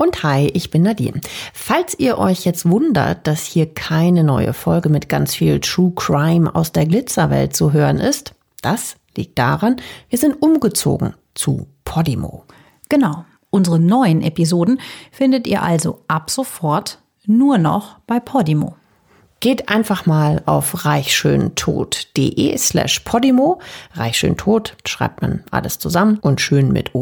Und hi, ich bin Nadine. Falls ihr euch jetzt wundert, dass hier keine neue Folge mit ganz viel True Crime aus der Glitzerwelt zu hören ist, das liegt daran, wir sind umgezogen zu Podimo. Genau. Unsere neuen Episoden findet ihr also ab sofort nur noch bei Podimo. Geht einfach mal auf reichschöntod.de slash Podimo. Reichschöntod schreibt man alles zusammen und schön mit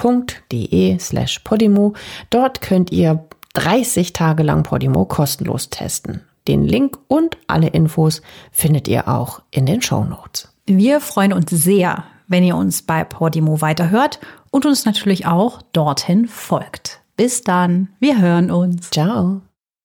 oe.de slash Podimo. Dort könnt ihr 30 Tage lang Podimo kostenlos testen. Den Link und alle Infos findet ihr auch in den Show Notes. Wir freuen uns sehr, wenn ihr uns bei Podimo weiterhört und uns natürlich auch dorthin folgt. Bis dann, wir hören uns. Ciao.